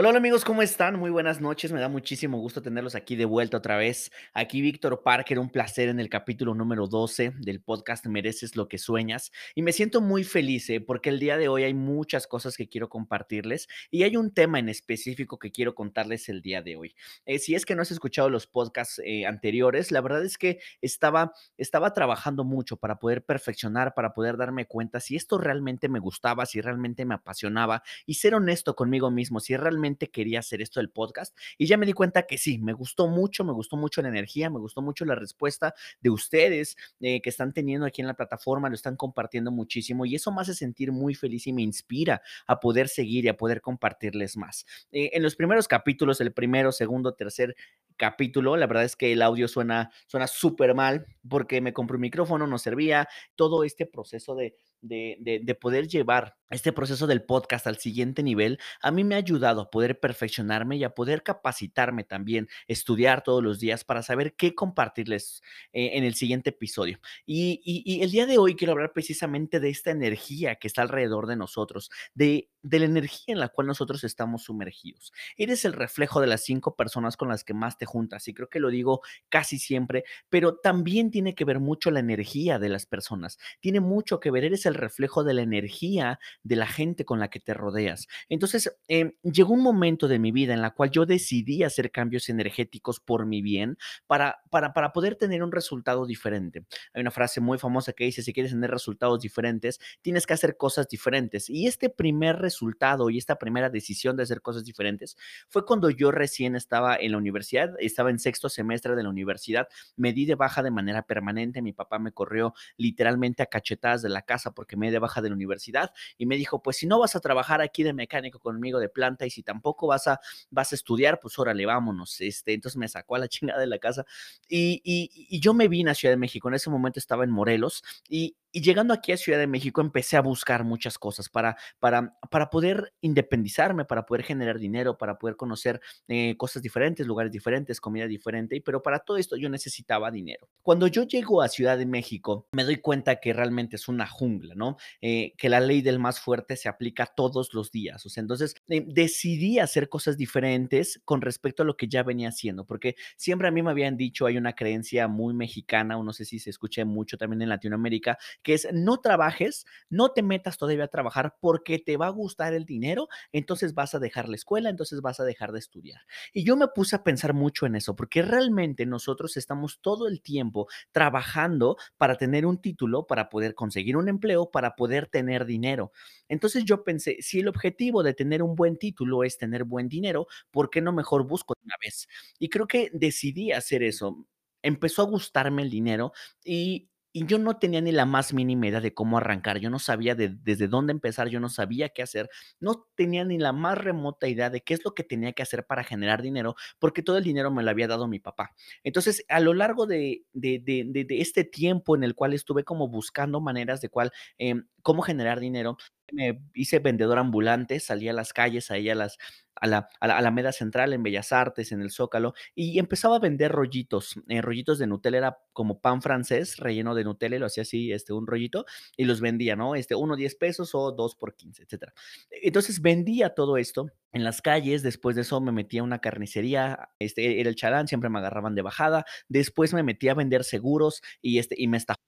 Hola, amigos, ¿cómo están? Muy buenas noches, me da muchísimo gusto tenerlos aquí de vuelta otra vez. Aquí Víctor Parker, un placer en el capítulo número 12 del podcast Mereces lo que sueñas. Y me siento muy feliz ¿eh? porque el día de hoy hay muchas cosas que quiero compartirles y hay un tema en específico que quiero contarles el día de hoy. Eh, si es que no has escuchado los podcasts eh, anteriores, la verdad es que estaba, estaba trabajando mucho para poder perfeccionar, para poder darme cuenta si esto realmente me gustaba, si realmente me apasionaba y ser honesto conmigo mismo, si realmente quería hacer esto del podcast y ya me di cuenta que sí, me gustó mucho, me gustó mucho la energía, me gustó mucho la respuesta de ustedes eh, que están teniendo aquí en la plataforma, lo están compartiendo muchísimo y eso me hace sentir muy feliz y me inspira a poder seguir y a poder compartirles más. Eh, en los primeros capítulos, el primero, segundo, tercer capítulo, la verdad es que el audio suena suena súper mal porque me compré un micrófono, no servía, todo este proceso de de, de, de, poder llevar este proceso del podcast al siguiente nivel, a mí me ha ayudado a poder perfeccionarme y a poder capacitarme también, estudiar todos los días para saber qué compartirles eh, en el siguiente episodio. Y, y, y, el día de hoy quiero hablar precisamente de esta energía que está alrededor de nosotros, de, de la energía en la cual nosotros estamos sumergidos. Eres el reflejo de las cinco personas con las que más te juntas y creo que lo digo casi siempre, pero también tiene que ver mucho la energía de las personas, tiene mucho que ver, eres el reflejo de la energía de la gente con la que te rodeas. Entonces, eh, llegó un momento de mi vida en la cual yo decidí hacer cambios energéticos por mi bien para, para, para poder tener un resultado diferente. Hay una frase muy famosa que dice, si quieres tener resultados diferentes, tienes que hacer cosas diferentes. Y este primer resultado y esta primera decisión de hacer cosas diferentes fue cuando yo recién estaba en la universidad, estaba en sexto semestre de la universidad, me di de baja de manera permanente, mi papá me corrió literalmente a cachetadas de la casa porque me de baja de la universidad y me dijo, pues si no vas a trabajar aquí de mecánico conmigo de planta y si tampoco vas a, vas a estudiar, pues órale, vámonos. Este, entonces me sacó a la chingada de la casa y, y, y yo me vine a Ciudad de México. En ese momento estaba en Morelos y, y llegando aquí a Ciudad de México empecé a buscar muchas cosas para, para, para poder independizarme, para poder generar dinero, para poder conocer eh, cosas diferentes, lugares diferentes, comida diferente, pero para todo esto yo necesitaba dinero. Cuando yo llego a Ciudad de México, me doy cuenta que realmente es una jungla, ¿no? Eh, que la ley del más fuerte se aplica todos los días. O sea, entonces eh, decidí hacer cosas diferentes con respecto a lo que ya venía haciendo, porque siempre a mí me habían dicho, hay una creencia muy mexicana, o no sé si se escucha mucho también en Latinoamérica, que es no trabajes, no te metas todavía a trabajar porque te va a gustar el dinero, entonces vas a dejar la escuela, entonces vas a dejar de estudiar. Y yo me puse a pensar mucho en eso, porque realmente nosotros estamos todo el tiempo trabajando para tener un título, para poder conseguir un empleo, para poder tener dinero. Entonces yo pensé, si el objetivo de tener un buen título es tener buen dinero, ¿por qué no mejor busco una vez? Y creo que decidí hacer eso empezó a gustarme el dinero y y yo no tenía ni la más mínima idea de cómo arrancar, yo no sabía de, desde dónde empezar, yo no sabía qué hacer, no tenía ni la más remota idea de qué es lo que tenía que hacer para generar dinero, porque todo el dinero me lo había dado mi papá. Entonces, a lo largo de, de, de, este tiempo en el cual estuve como buscando maneras de cuál, eh, cómo generar dinero, me hice vendedor ambulante, salí a las calles, ahí a las a la, a la Alameda Central, en Bellas Artes, en el Zócalo, y empezaba a vender rollitos, eh, rollitos de Nutella, era como pan francés, relleno de Nutella, y lo hacía así, este, un rollito, y los vendía, ¿no? Este, uno 10 pesos o dos por 15, etcétera. Entonces vendía todo esto en las calles, después de eso me metí a una carnicería, este, era el chalán, siempre me agarraban de bajada, después me metí a vender seguros y, este, y me estafaban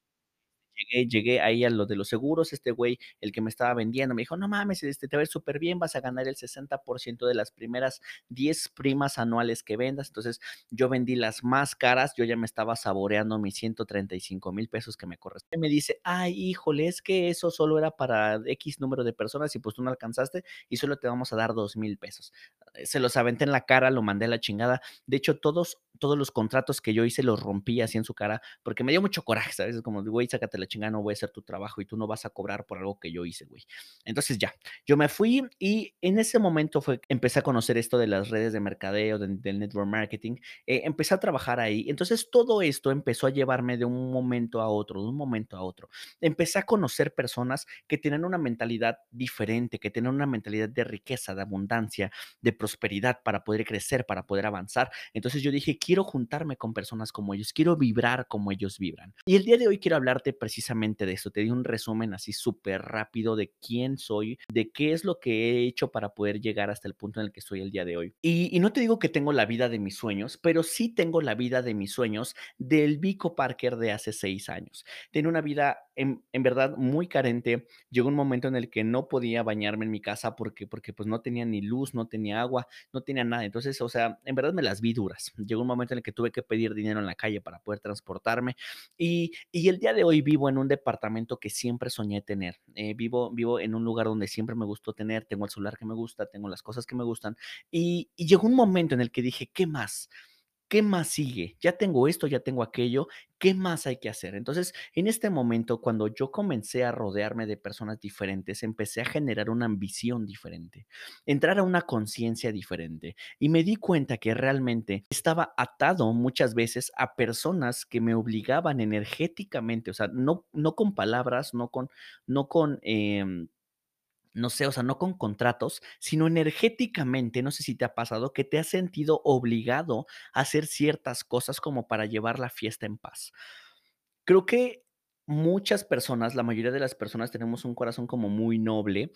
llegué, ahí a lo de los seguros, este güey, el que me estaba vendiendo, me dijo, no mames, este, te va a ir súper bien, vas a ganar el 60% de las primeras 10 primas anuales que vendas. Entonces yo vendí las más caras, yo ya me estaba saboreando mis 135 mil pesos que me corresponden. Me dice, ay, híjole, es que eso solo era para X número de personas y pues tú no alcanzaste y solo te vamos a dar 2 mil pesos. Se los aventé en la cara, lo mandé a la chingada. De hecho, todos, todos los contratos que yo hice los rompí así en su cara porque me dio mucho coraje, ¿sabes? Como, güey, sácate la chingada, no voy a hacer tu trabajo y tú no vas a cobrar por algo que yo hice, güey. Entonces ya, yo me fui y en ese momento fue, empecé a conocer esto de las redes de mercadeo, de, del network marketing, eh, empecé a trabajar ahí. Entonces todo esto empezó a llevarme de un momento a otro, de un momento a otro. Empecé a conocer personas que tienen una mentalidad diferente, que tienen una mentalidad de riqueza, de abundancia, de prosperidad, para poder crecer, para poder avanzar. Entonces yo dije, quiero juntarme con personas como ellos, quiero vibrar como ellos vibran. Y el día de hoy quiero hablarte precisamente de esto. Te di un resumen así súper rápido de quién soy, de qué es lo que he hecho para poder llegar hasta el punto en el que estoy el día de hoy. Y, y no te digo que tengo la vida de mis sueños, pero sí tengo la vida de mis sueños del Vico Parker de hace seis años. Tiene una vida en, en, verdad muy carente. Llegó un momento en el que no podía bañarme en mi casa porque, porque pues no tenía ni luz, no tenía agua, no tenía nada. Entonces, o sea, en verdad me las vi duras. Llegó un momento en el que tuve que pedir dinero en la calle para poder transportarme y, y el día de hoy vivo en un departamento que siempre soñé tener. Eh, vivo, vivo en un lugar donde siempre me gustó tener, tengo el celular que me gusta, tengo las cosas que me gustan y, y llegó un momento en el que dije, ¿qué más? ¿Qué más sigue? Ya tengo esto, ya tengo aquello, ¿qué más hay que hacer? Entonces, en este momento, cuando yo comencé a rodearme de personas diferentes, empecé a generar una ambición diferente, entrar a una conciencia diferente y me di cuenta que realmente estaba atado muchas veces a personas que me obligaban energéticamente, o sea, no, no con palabras, no con, no con... Eh, no sé, o sea, no con contratos, sino energéticamente, no sé si te ha pasado que te has sentido obligado a hacer ciertas cosas como para llevar la fiesta en paz. Creo que muchas personas, la mayoría de las personas tenemos un corazón como muy noble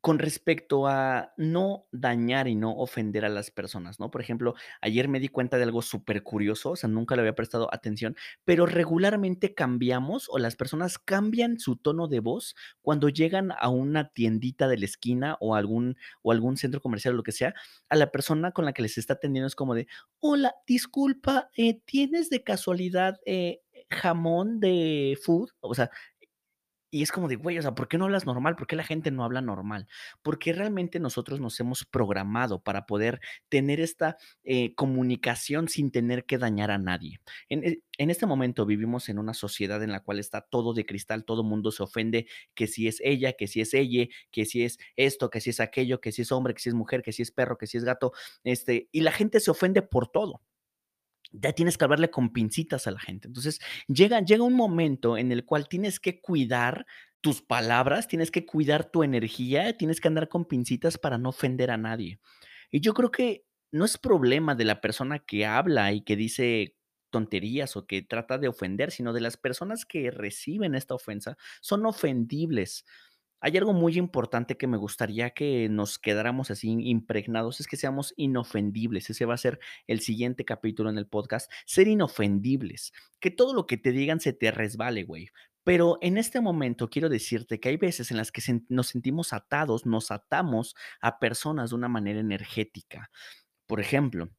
con respecto a no dañar y no ofender a las personas, ¿no? Por ejemplo, ayer me di cuenta de algo súper curioso, o sea, nunca le había prestado atención, pero regularmente cambiamos o las personas cambian su tono de voz cuando llegan a una tiendita de la esquina o algún, o algún centro comercial o lo que sea, a la persona con la que les está atendiendo es como de, hola, disculpa, eh, ¿tienes de casualidad eh, jamón de food? O sea, y es como de, güey, o sea, ¿por qué no hablas normal? ¿Por qué la gente no habla normal? Porque realmente nosotros nos hemos programado para poder tener esta eh, comunicación sin tener que dañar a nadie. En, e- en este momento vivimos en una sociedad en la cual está todo de cristal, todo mundo se ofende que si es ella, que si es ella, que si es esto, que si es aquello, que si es hombre, que si es mujer, que si es perro, que si es gato, este, y la gente se ofende por todo ya tienes que hablarle con pincitas a la gente. Entonces, llega, llega un momento en el cual tienes que cuidar tus palabras, tienes que cuidar tu energía, tienes que andar con pincitas para no ofender a nadie. Y yo creo que no es problema de la persona que habla y que dice tonterías o que trata de ofender, sino de las personas que reciben esta ofensa, son ofendibles. Hay algo muy importante que me gustaría que nos quedáramos así impregnados, es que seamos inofendibles. Ese va a ser el siguiente capítulo en el podcast, ser inofendibles. Que todo lo que te digan se te resbale, güey. Pero en este momento quiero decirte que hay veces en las que nos sentimos atados, nos atamos a personas de una manera energética. Por ejemplo,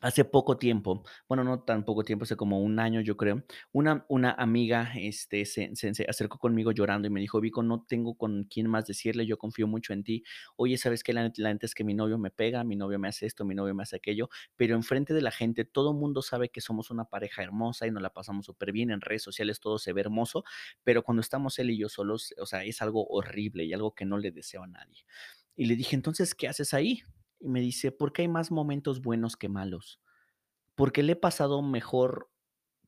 Hace poco tiempo, bueno, no tan poco tiempo, hace como un año, yo creo, una una amiga, este, se se acercó conmigo llorando y me dijo: "Vico, no tengo con quién más decirle, yo confío mucho en ti. Oye, ¿sabes qué? La la es que mi novio me pega, mi novio me hace esto, mi novio me hace aquello, pero enfrente de la gente todo mundo sabe que somos una pareja hermosa y nos la pasamos súper bien en redes sociales todo se ve hermoso, pero cuando estamos él y yo solos, o sea, es algo horrible y algo que no le deseo a nadie". Y le dije: "Entonces, ¿qué haces ahí?". Y me dice: "Porque hay más momentos buenos que malos". Porque le he pasado mejor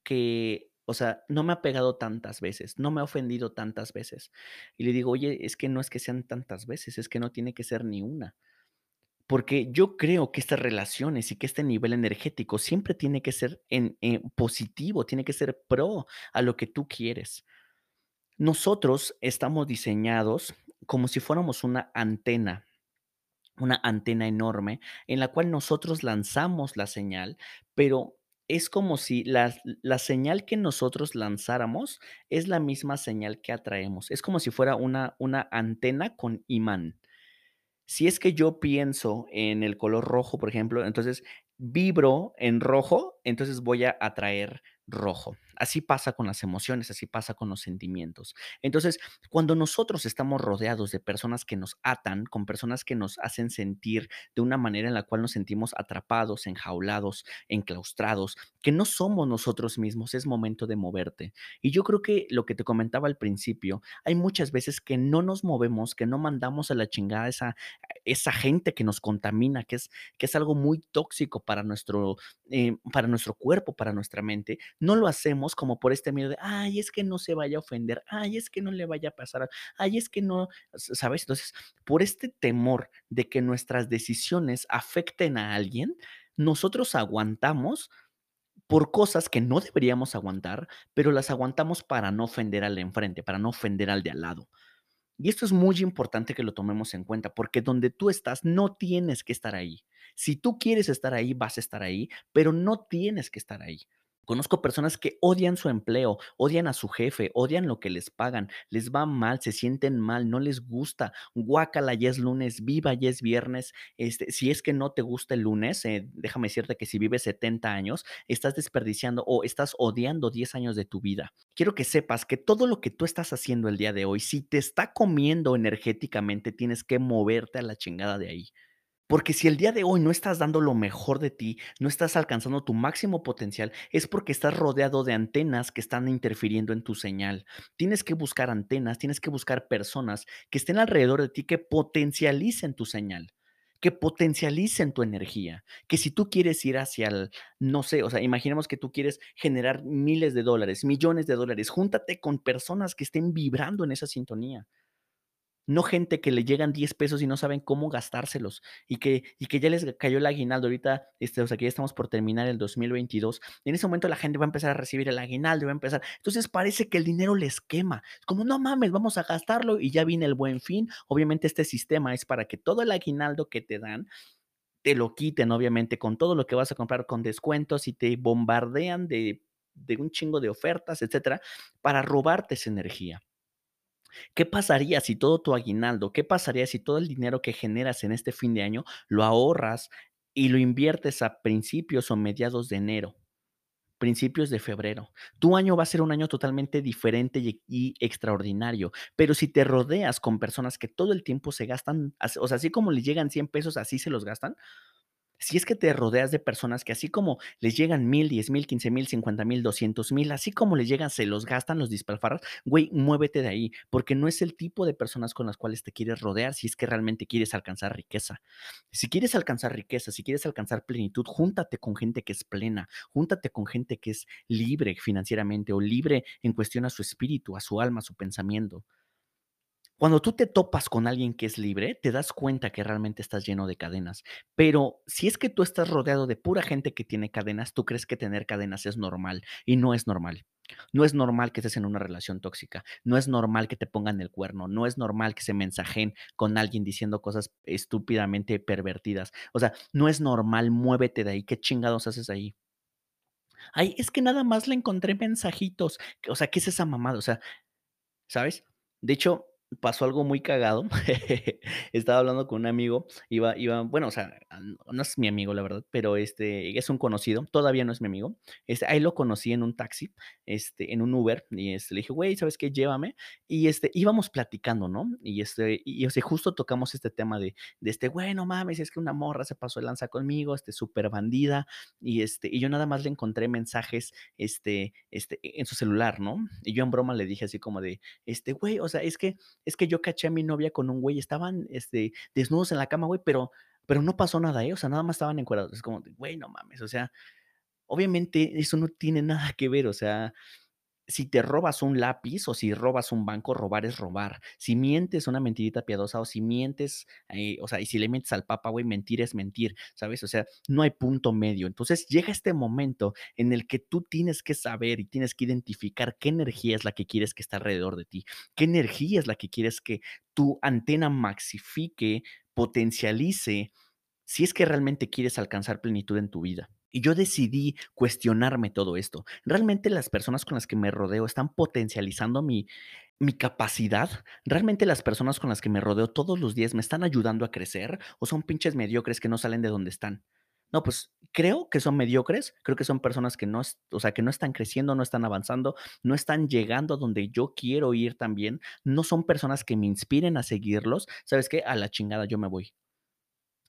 que, o sea, no me ha pegado tantas veces, no me ha ofendido tantas veces. Y le digo: "Oye, es que no es que sean tantas veces, es que no tiene que ser ni una". Porque yo creo que estas relaciones y que este nivel energético siempre tiene que ser en, eh, positivo, tiene que ser pro a lo que tú quieres. Nosotros estamos diseñados como si fuéramos una antena una antena enorme en la cual nosotros lanzamos la señal, pero es como si la, la señal que nosotros lanzáramos es la misma señal que atraemos. Es como si fuera una, una antena con imán. Si es que yo pienso en el color rojo, por ejemplo, entonces vibro en rojo, entonces voy a atraer rojo. Así pasa con las emociones, así pasa con los sentimientos. Entonces, cuando nosotros estamos rodeados de personas que nos atan, con personas que nos hacen sentir de una manera en la cual nos sentimos atrapados, enjaulados, enclaustrados, que no somos nosotros mismos, es momento de moverte. Y yo creo que lo que te comentaba al principio, hay muchas veces que no nos movemos, que no mandamos a la chingada esa esa gente que nos contamina, que es, que es algo muy tóxico para nuestro, eh, para nuestro cuerpo, para nuestra mente, no lo hacemos como por este miedo de, ay, es que no se vaya a ofender, ay, es que no le vaya a pasar, ay, es que no, ¿sabes? Entonces, por este temor de que nuestras decisiones afecten a alguien, nosotros aguantamos por cosas que no deberíamos aguantar, pero las aguantamos para no ofender al de enfrente, para no ofender al de al lado. Y esto es muy importante que lo tomemos en cuenta, porque donde tú estás no tienes que estar ahí. Si tú quieres estar ahí, vas a estar ahí, pero no tienes que estar ahí. Conozco personas que odian su empleo, odian a su jefe, odian lo que les pagan, les va mal, se sienten mal, no les gusta. Guácala, ya es lunes, viva, ya es viernes. Este, si es que no te gusta el lunes, eh, déjame decirte que si vives 70 años, estás desperdiciando o estás odiando 10 años de tu vida. Quiero que sepas que todo lo que tú estás haciendo el día de hoy, si te está comiendo energéticamente, tienes que moverte a la chingada de ahí. Porque si el día de hoy no estás dando lo mejor de ti, no estás alcanzando tu máximo potencial, es porque estás rodeado de antenas que están interfiriendo en tu señal. Tienes que buscar antenas, tienes que buscar personas que estén alrededor de ti que potencialicen tu señal que potencialicen tu energía, que si tú quieres ir hacia el, no sé, o sea, imaginemos que tú quieres generar miles de dólares, millones de dólares, júntate con personas que estén vibrando en esa sintonía. No gente que le llegan 10 pesos y no saben cómo gastárselos y que, y que ya les cayó el aguinaldo. Ahorita, este, o sea, que ya estamos por terminar el 2022. En ese momento la gente va a empezar a recibir el aguinaldo, va a empezar. Entonces parece que el dinero les quema. Es como, no mames, vamos a gastarlo y ya viene el buen fin. Obviamente este sistema es para que todo el aguinaldo que te dan te lo quiten, obviamente, con todo lo que vas a comprar con descuentos y te bombardean de, de un chingo de ofertas, etcétera, para robarte esa energía. ¿Qué pasaría si todo tu aguinaldo, qué pasaría si todo el dinero que generas en este fin de año lo ahorras y lo inviertes a principios o mediados de enero? principios de febrero. Tu año va a ser un año totalmente diferente y, extraordinario, pero si te rodeas con personas que todo el tiempo se gastan, o sea, así como les llegan 100 pesos, así se los gastan, si es que te rodeas de personas que así como les llegan mil, diez mil, quince mil, cincuenta mil, doscientos mil, así como les llegan, se los gastan, los disperfarras, güey, muévete de ahí, porque no es el tipo de personas con las cuales te quieres rodear si es que realmente quieres alcanzar riqueza. Si quieres alcanzar riqueza, si quieres alcanzar plenitud, júntate con gente que es plena, júntate con gente que es libre financieramente o libre en cuestión a su espíritu, a su alma, a su pensamiento. Cuando tú te topas con alguien que es libre, te das cuenta que realmente estás lleno de cadenas. Pero si es que tú estás rodeado de pura gente que tiene cadenas, tú crees que tener cadenas es normal y no es normal. No es normal que estés en una relación tóxica, no es normal que te pongan el cuerno, no es normal que se mensajen con alguien diciendo cosas estúpidamente pervertidas. O sea, no es normal, muévete de ahí, ¿qué chingados haces ahí? Ay, es que nada más le encontré mensajitos. O sea, ¿qué es esa mamada? O sea, ¿sabes? De hecho, pasó algo muy cagado. Estaba hablando con un amigo, iba, iba, bueno, o sea, no es mi amigo, la verdad, pero este es un conocido, todavía no es mi amigo. Este, ahí lo conocí en un taxi, este, en un Uber, y este, le dije, güey, ¿sabes qué? Llévame. Y este, íbamos platicando, ¿no? Y este, y, o justo tocamos este tema de, de este, güey, no mames, es que una morra se pasó de lanza conmigo, este, súper bandida, y este, y yo nada más le encontré mensajes, este, este, en su celular, ¿no? Y yo en broma le dije así como de, este, güey, o sea, es que es que yo caché a mi novia con un güey, estaban, este, desnudos en la cama, güey, pero pero no pasó nada, ¿eh? O sea, nada más estaban encuerados. Es como, güey, no mames, o sea, obviamente eso no tiene nada que ver, o sea, si te robas un lápiz o si robas un banco, robar es robar. Si mientes una mentirita piadosa o si mientes, eh, o sea, y si le mientes al papa, güey, mentir es mentir, ¿sabes? O sea, no hay punto medio. Entonces llega este momento en el que tú tienes que saber y tienes que identificar qué energía es la que quieres que está alrededor de ti, qué energía es la que quieres que tu antena maxifique, potencialice, si es que realmente quieres alcanzar plenitud en tu vida. Y yo decidí cuestionarme todo esto. ¿Realmente las personas con las que me rodeo están potencializando mi, mi capacidad? ¿Realmente las personas con las que me rodeo todos los días me están ayudando a crecer? ¿O son pinches mediocres que no salen de donde están? No, pues creo que son mediocres, creo que son personas que no, o sea, que no están creciendo, no están avanzando, no están llegando a donde yo quiero ir también, no son personas que me inspiren a seguirlos. ¿Sabes qué? A la chingada yo me voy.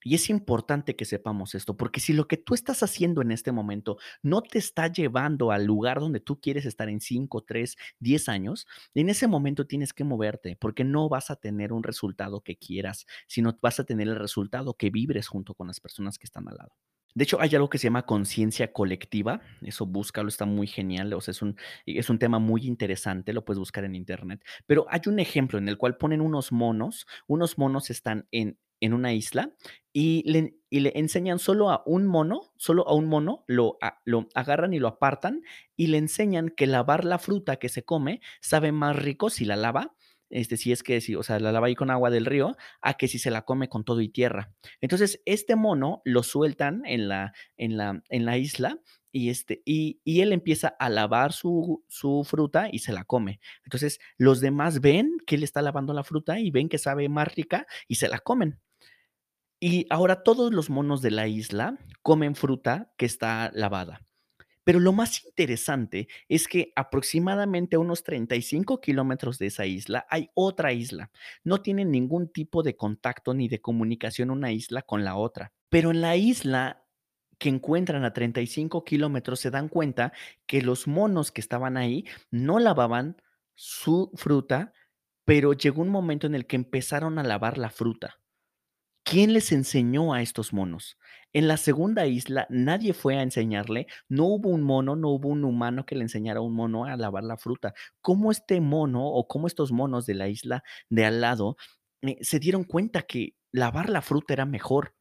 Y es importante que sepamos esto, porque si lo que tú estás haciendo en este momento no te está llevando al lugar donde tú quieres estar en 5, 3, 10 años, en ese momento tienes que moverte, porque no vas a tener un resultado que quieras, sino vas a tener el resultado que vibres junto con las personas que están al lado. De hecho, hay algo que se llama conciencia colectiva, eso búscalo, está muy genial, o sea, es un es un tema muy interesante, lo puedes buscar en Internet, pero hay un ejemplo en el cual ponen unos monos, unos monos están en en una isla y le y le enseñan solo a un mono, solo a un mono, lo lo agarran y lo apartan y le enseñan que lavar la fruta que se come sabe más rico si la lava, este, si es que si, o sea, la lava ahí con agua del río, a que si se la come con todo y tierra. Entonces, este mono lo sueltan en la en la en la isla y, este, y y él empieza a lavar su su fruta y se la come. Entonces, los demás ven que él está lavando la fruta y ven que sabe más rica y se la comen. Y ahora todos los monos de la isla comen fruta que está lavada. Pero lo más interesante es que aproximadamente a unos 35 kilómetros de esa isla hay otra isla. No tienen ningún tipo de contacto ni de comunicación una isla con la otra. Pero en la isla que encuentran a 35 kilómetros se dan cuenta que los monos que estaban ahí no lavaban su fruta, pero llegó un momento en el que empezaron a lavar la fruta. ¿Quién les enseñó a estos monos? En la segunda isla nadie fue a enseñarle, no hubo un mono, no hubo un humano que le enseñara a un mono a lavar la fruta. ¿Cómo este mono o cómo estos monos de la isla de al lado eh, se dieron cuenta que lavar la fruta era mejor?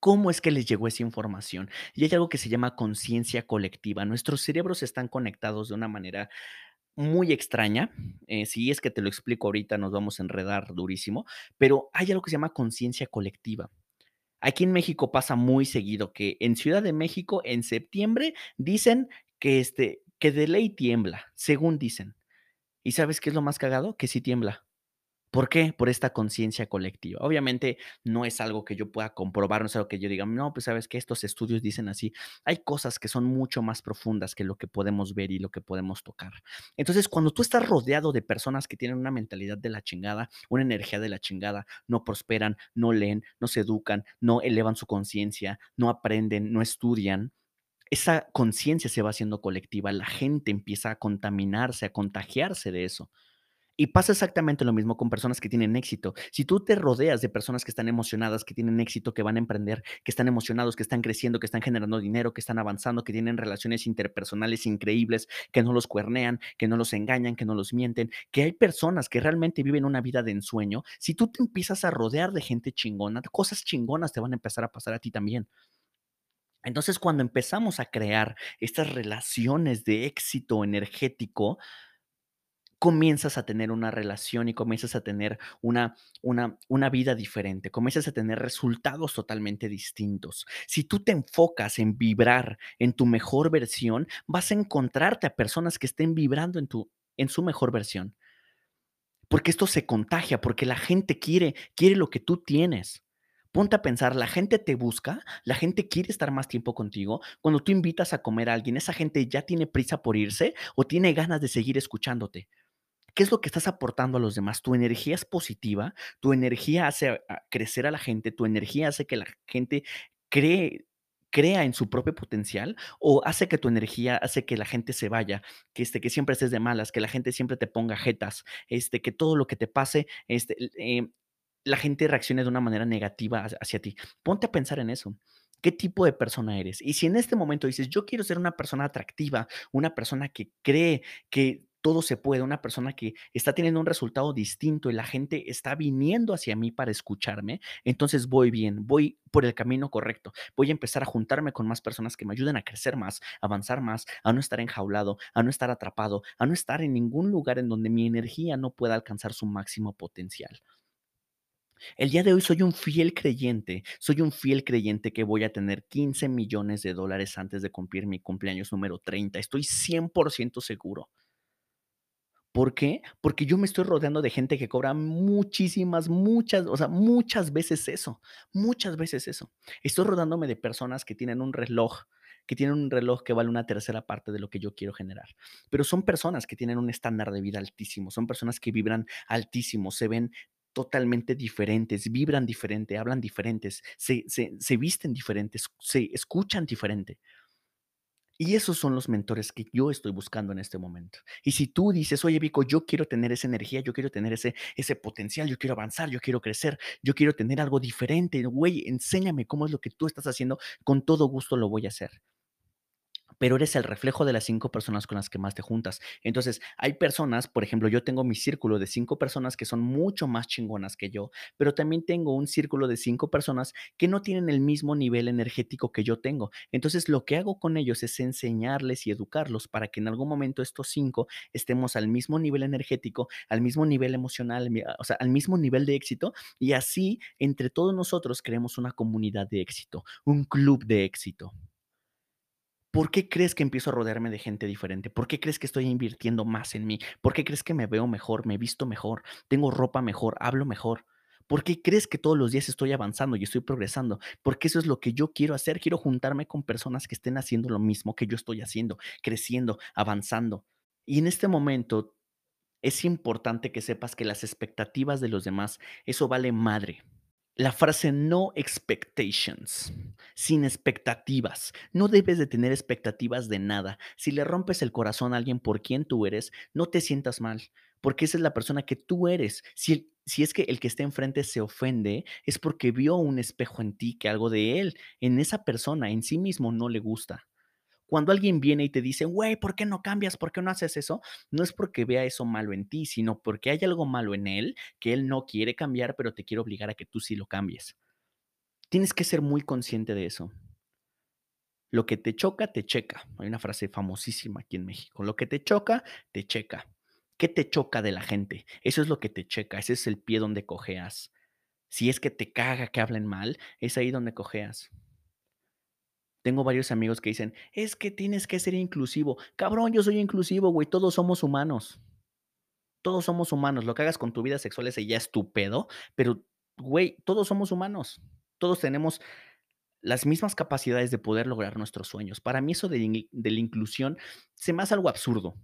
¿Cómo es que les llegó esa información? Y hay algo que se llama conciencia colectiva. Nuestros cerebros están conectados de una manera muy extraña. Eh, si es que te lo explico ahorita, nos vamos a enredar durísimo, pero hay algo que se llama conciencia colectiva. Aquí en México pasa muy seguido que en Ciudad de México, en septiembre, dicen que, este, que de ley tiembla, según dicen. ¿Y sabes qué es lo más cagado? Que sí tiembla. ¿Por qué? Por esta conciencia colectiva. Obviamente no es algo que yo pueda comprobar, no es algo que yo diga, no, pues sabes que estos estudios dicen así. Hay cosas que son mucho más profundas que lo que podemos ver y lo que podemos tocar. Entonces, cuando tú estás rodeado de personas que tienen una mentalidad de la chingada, una energía de la chingada, no prosperan, no leen, no se educan, no elevan su conciencia, no aprenden, no estudian, esa conciencia se va haciendo colectiva, la gente empieza a contaminarse, a contagiarse de eso. Y pasa exactamente lo mismo con personas que tienen éxito. Si tú te rodeas de personas que están emocionadas, que tienen éxito, que van a emprender, que están emocionados, que están creciendo, que están generando dinero, que están avanzando, que tienen relaciones interpersonales increíbles, que no los cuernean, que no los engañan, que no los mienten, que hay personas que realmente viven una vida de ensueño, si tú te empiezas a rodear de gente chingona, cosas chingonas te van a empezar a pasar a ti también. Entonces, cuando empezamos a crear estas relaciones de éxito energético, comienzas a tener una relación y comienzas a tener una, una, una vida diferente, comienzas a tener resultados totalmente distintos. Si tú te enfocas en vibrar en tu mejor versión, vas a encontrarte a personas que estén vibrando en, tu, en su mejor versión. Porque esto se contagia, porque la gente quiere, quiere lo que tú tienes. Ponte a pensar, la gente te busca, la gente quiere estar más tiempo contigo. Cuando tú invitas a comer a alguien, esa gente ya tiene prisa por irse o tiene ganas de seguir escuchándote. ¿Qué es lo que estás aportando a los demás? Tu energía es positiva, tu energía hace crecer a la gente, tu energía hace que la gente cree crea en su propio potencial o hace que tu energía hace que la gente se vaya, que este que siempre estés de malas, que la gente siempre te ponga jetas, este que todo lo que te pase, este eh, la gente reaccione de una manera negativa hacia ti. Ponte a pensar en eso. ¿Qué tipo de persona eres? Y si en este momento dices, yo quiero ser una persona atractiva, una persona que cree que todo se puede, una persona que está teniendo un resultado distinto y la gente está viniendo hacia mí para escucharme, entonces voy bien, voy por el camino correcto. Voy a empezar a juntarme con más personas que me ayuden a crecer más, avanzar más, a no estar enjaulado, a no estar atrapado, a no estar en ningún lugar en donde mi energía no pueda alcanzar su máximo potencial. El día de hoy soy un fiel creyente, soy un fiel creyente que voy a tener 15 millones de dólares antes de cumplir mi cumpleaños número 30. Estoy 100% seguro. ¿Por qué? Porque yo me estoy rodeando de gente que cobra muchísimas, muchas, o sea, muchas veces eso, muchas veces eso. Estoy rodeándome de personas que tienen un reloj, que tienen un reloj que vale una tercera parte de lo que yo quiero generar. Pero son personas que tienen un estándar de vida altísimo, son personas que vibran altísimo, se ven totalmente diferentes, vibran diferente, hablan diferentes, se, se, se visten diferentes, se escuchan diferente. Y esos son los mentores que yo estoy buscando en este momento. Y si tú dices: "Oye, Vico, yo quiero tener esa energía, yo quiero tener ese ese potencial, yo quiero avanzar, yo quiero crecer, yo quiero tener algo diferente, güey, enséñame cómo es lo que tú estás haciendo, con todo gusto lo voy a hacer". Pero eres el reflejo de las 5 personas con las que más te juntas. Entonces, hay personas, por ejemplo, yo tengo mi círculo de 5 personas que son mucho más chingonas que yo, pero también tengo un círculo de 5 personas que no tienen el mismo nivel energético que yo tengo. Entonces, lo que hago con ellos es enseñarles y educarlos para que en algún momento estos 5 estemos al mismo nivel energético, al mismo nivel emocional, o sea, al mismo nivel de éxito y así entre todos nosotros creemos una comunidad de éxito, un club de éxito. ¿Por qué crees que empiezo a rodearme de gente diferente? ¿Por qué crees que estoy invirtiendo más en mí? ¿Por qué crees que me veo mejor, me visto mejor, tengo ropa mejor, hablo mejor? ¿Por qué crees que todos los días estoy avanzando y estoy progresando? Porque eso es lo que yo quiero hacer. Quiero juntarme con personas que estén haciendo lo mismo que yo estoy haciendo, creciendo, avanzando. Y en este momento es importante que sepas que las expectativas de los demás, eso vale madre. La frase no expectations, sin expectativas. No debes de tener expectativas de nada. Si le rompes el corazón a alguien por quien tú eres, no te sientas mal, porque esa es la persona que tú eres. Si, si es que el que está enfrente se ofende, es porque vio un espejo en ti, que algo de él, en esa persona, en sí mismo, no le gusta. Cuando alguien viene y te dice, güey, ¿por qué no cambias? ¿Por qué no haces eso? No es porque vea eso malo en ti, sino porque hay algo malo en él que él no quiere cambiar, pero te quiere obligar a que tú sí lo cambies. Tienes que ser muy consciente de eso. Lo que te choca, te checa. Hay una frase famosísima aquí en México. Lo que te choca, te checa. ¿Qué te choca de la gente? Eso es lo que te checa. Ese es el pie donde cojeas. Si es que te caga que hablen mal, es ahí donde cojeas. Tengo varios amigos que dicen: "Es que tienes que ser inclusivo". Cabrón, yo soy inclusivo, güey, todos somos humanos. Todos somos humanos. Lo que hagas con tu vida sexual, ese ya es pero, güey, todos somos humanos. Todos tenemos las mismas capacidades de poder lograr nuestros sueños. Para mí eso de de la inclusión se me hace algo absurdo.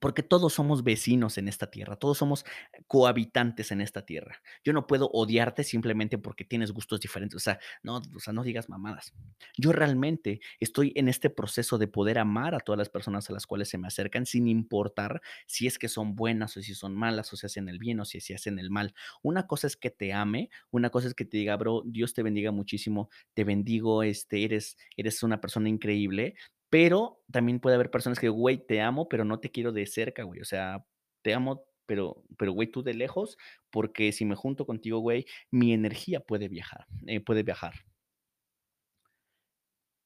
Porque todos somos vecinos en esta tierra, todos somos cohabitantes en esta tierra. Yo no puedo odiarte simplemente porque tienes gustos diferentes, o sea, no, o sea, no digas mamadas. Yo realmente estoy en este proceso de poder amar a todas las personas a las cuales se me acercan sin importar si es que son buenas o si son malas o si hacen el bien o si, si hacen el mal. Una cosa es que te ame, una cosa es que te diga, bro, Dios te bendiga muchísimo, te bendigo, este, eres, eres una persona increíble, pero también puede haber personas que, güey, te amo, pero no te quiero de cerca, güey. O sea, te amo, pero, pero, güey, tú de lejos, porque si me junto contigo, güey, mi energía puede viajar, eh, puede viajar.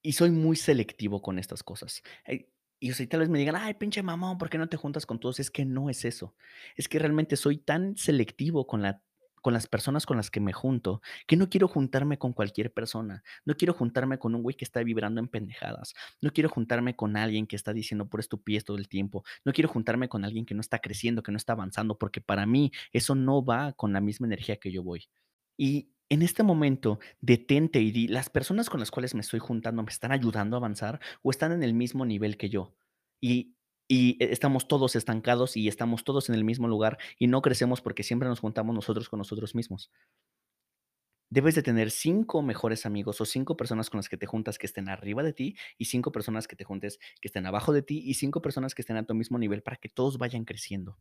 Y soy muy selectivo con estas cosas. Eh, y o sea, tal vez me digan: "Ay, pinche mamón, ¿por qué no te juntas con todos?". Es que no es eso. Es que realmente soy tan selectivo con la con las personas con las que me junto, que no quiero juntarme con cualquier persona. No quiero juntarme con un güey que está vibrando en pendejadas. No quiero juntarme con alguien que está diciendo por estupidez todo el tiempo. No quiero juntarme con alguien que no está creciendo, que no está avanzando, porque para mí eso no va con la misma energía que yo voy. Y en este momento, detente y di, ¿las personas con las cuales me estoy juntando me están ayudando a avanzar o están en el mismo nivel que yo? Y y e estamos todos estancados y estamos todos en el mismo lugar y no crecemos porque siempre nos juntamos nosotros con nosotros mismos. Debes de tener 5 mejores amigos o 5 personas con las que te juntas que estén arriba de ti y 5 personas que te juntes que estén abajo de ti y 5 personas que estén a tu mismo nivel para que todos vayan creciendo.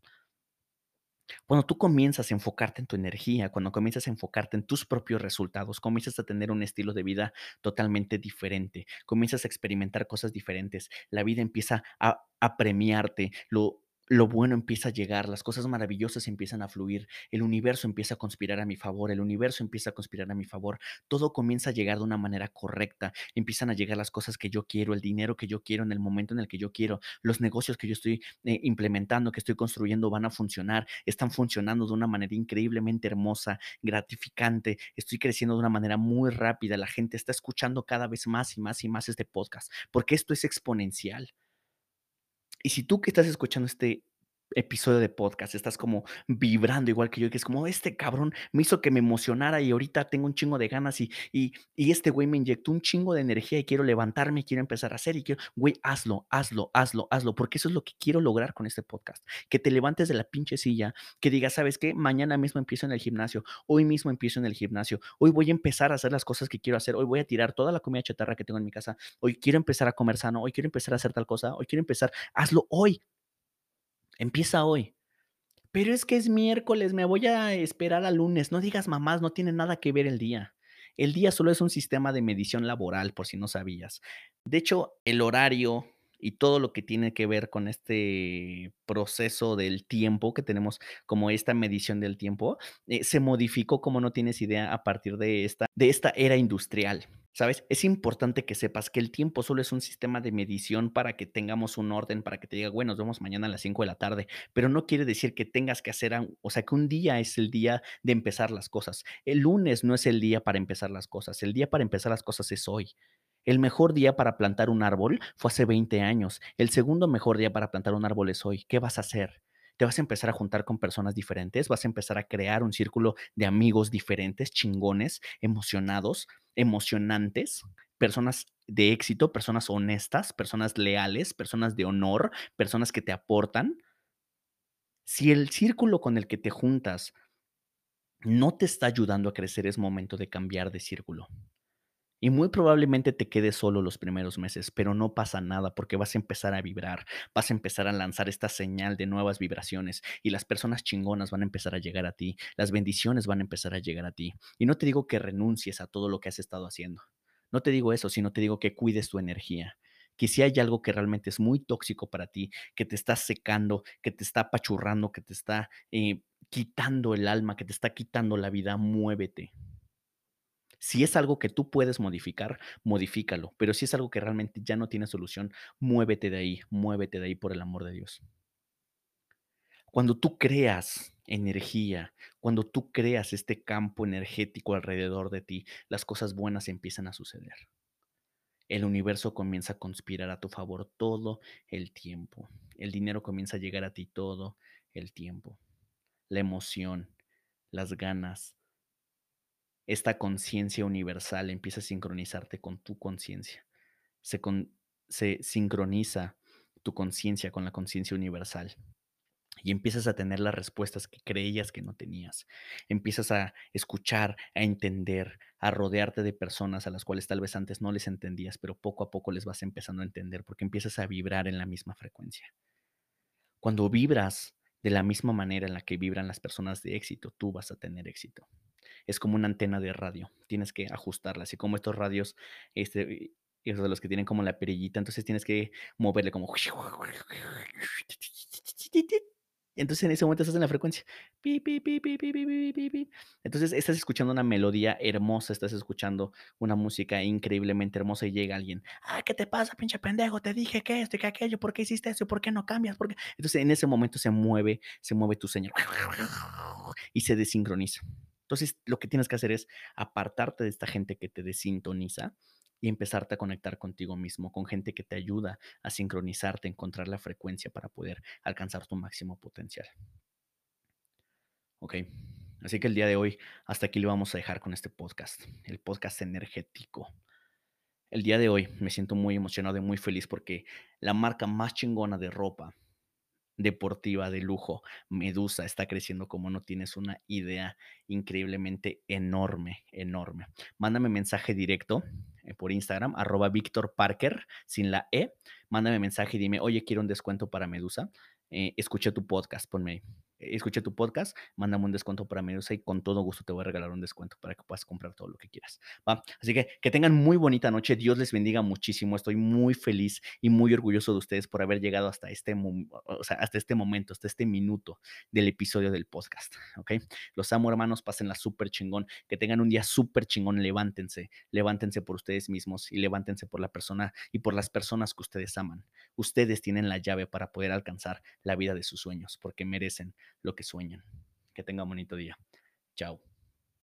Cuando tú comienzas a enfocarte en tu energía, cuando comienzas a enfocarte en tus propios resultados, comienzas a tener un estilo de vida totalmente diferente, comienzas a experimentar cosas diferentes, la vida empieza a, a premiarte, lo, lo bueno empieza a llegar, las cosas maravillosas empiezan a fluir, el universo empieza a conspirar a mi favor, el universo empieza a conspirar a mi favor, todo comienza a llegar de una manera correcta, empiezan a llegar las cosas que yo quiero, el dinero que yo quiero en el momento en el que yo quiero, los negocios que yo estoy eh, implementando, que estoy construyendo van a funcionar, están funcionando de una manera increíblemente hermosa, gratificante, estoy creciendo de una manera muy rápida, la gente está escuchando cada vez más y más y más este podcast, porque esto es exponencial. Y si tú que estás escuchando este episodio de podcast, estás como vibrando igual que yo, que es como este cabrón me hizo que me emocionara y ahorita tengo un chingo de ganas y, y, y este güey me inyectó un chingo de energía y quiero levantarme, quiero empezar a hacer y quiero, güey, hazlo, hazlo, hazlo, hazlo, porque eso es lo que quiero lograr con este podcast, que te levantes de la pinche silla, que digas, ¿sabes qué? Mañana mismo empiezo en el gimnasio, hoy mismo empiezo en el gimnasio, hoy voy a empezar a hacer las cosas que quiero hacer, hoy voy a tirar toda la comida chatarra que tengo en mi casa, hoy quiero empezar a comer sano, hoy quiero empezar a hacer tal cosa, hoy quiero empezar, hazlo hoy, empieza hoy. Pero es que es miércoles, me voy a esperar al lunes. No digas mamás, no tiene nada que ver el día. El día solo es un sistema de medición laboral, por si no sabías. De hecho, el horario y todo lo que tiene que ver con este proceso del tiempo que tenemos como esta medición del tiempo, eh, se modificó como no tienes idea a partir de esta, de esta era industrial. ¿Sabes? Es importante que sepas que el tiempo solo es un sistema de medición para que tengamos un orden, para que te diga, bueno, nos vemos mañana a las 5 de la tarde, pero no quiere decir que tengas que hacer, o sea, que un día es el día de empezar las cosas. El lunes no es el día para empezar las cosas, el día para empezar las cosas es hoy. El mejor día para plantar un árbol fue hace 20 años. El segundo mejor día para plantar un árbol es hoy. ¿Qué vas a hacer? te vas a empezar a juntar con personas diferentes, vas a empezar a crear un círculo de amigos diferentes, chingones, emocionados, emocionantes, personas de éxito, personas honestas, personas leales, personas de honor, personas que te aportan. Si el círculo con el que te juntas no te está ayudando a crecer, es momento de cambiar de círculo. Y muy probablemente te quedes solo los primeros meses, pero no pasa nada porque vas a empezar a vibrar, vas a empezar a lanzar esta señal de nuevas vibraciones y las personas chingonas van a empezar a llegar a ti, las bendiciones van a empezar a llegar a ti. Y no te digo que renuncies a todo lo que has estado haciendo. No te digo eso, sino te digo que cuides tu energía. Que si hay algo que realmente es muy tóxico para ti, que te está secando, que te está apachurrando, que te está eh, quitando el alma, que te está quitando la vida, muévete si es algo que tú puedes modificar, modifícalo. Pero si es algo que realmente ya no tiene solución, muévete de ahí, muévete de ahí por el amor de Dios. Cuando tú creas energía, cuando tú creas este campo energético alrededor de ti, las cosas buenas empiezan a suceder. El universo comienza a conspirar a tu favor todo el tiempo. El dinero comienza a llegar a ti todo el tiempo. La emoción, las ganas, esta conciencia universal empieza a sincronizarte con tu conciencia. Se, se sincroniza tu conciencia con la conciencia universal y empiezas a tener las respuestas que creías que no tenías. Empiezas a escuchar, a entender, a rodearte de personas a las cuales tal vez antes no les entendías, pero poco a poco les vas empezando a entender porque empiezas a vibrar en la misma frecuencia. Cuando vibras de la misma manera en la que vibran las personas de éxito, tú vas a tener éxito es como una antena de radio, tienes que ajustarla, así como estos radios, este, esos de los que tienen como la perillita, entonces tienes que moverle como... Entonces en ese momento estás en la frecuencia. Entonces estás escuchando una melodía hermosa, estás escuchando una música increíblemente hermosa y llega alguien. Ah, ¿qué te pasa, pinche pendejo? Te dije que esto y que aquello, ¿por qué hiciste eso? ¿Por qué no cambias? ¿Por Entonces en ese momento se mueve, se mueve tu señor y se desincroniza. Entonces, lo que tienes que hacer es apartarte de esta gente que te desintoniza y empezarte a conectar contigo mismo, con gente que te ayuda a sincronizarte, encontrar la frecuencia para poder alcanzar tu máximo potencial. Ok, así que el día de hoy, hasta aquí lo vamos a dejar con este podcast, el podcast energético. El día de hoy me siento muy emocionado y muy feliz porque la marca más chingona de ropa deportiva de lujo. Medusa está creciendo como no tienes una idea increíblemente enorme, enorme. Mándame mensaje directo eh, por Instagram, arroba Víctor Parker, sin la E. Mándame mensaje y dime, oye, quiero un descuento para Medusa. Eh, escuché tu podcast, ponme ahí escuché tu podcast, mándame un descuento para Medusa y con todo gusto te voy a regalar un descuento para que puedas comprar todo lo que quieras. Así que que tengan muy bonita noche, Dios les bendiga muchísimo, estoy muy feliz y muy orgulloso de ustedes por haber llegado hasta este, o sea, hasta este momento, hasta este minuto del episodio del podcast, ¿ok? Los amo hermanos, pásenla súper chingón, que tengan un día súper chingón, levántense, levántense por ustedes mismos y levántense por la persona y por las personas que ustedes aman. Ustedes tienen la llave para poder alcanzar la vida de sus sueños, porque merecen lo que sueñan. Que tengan bonito día. Chao.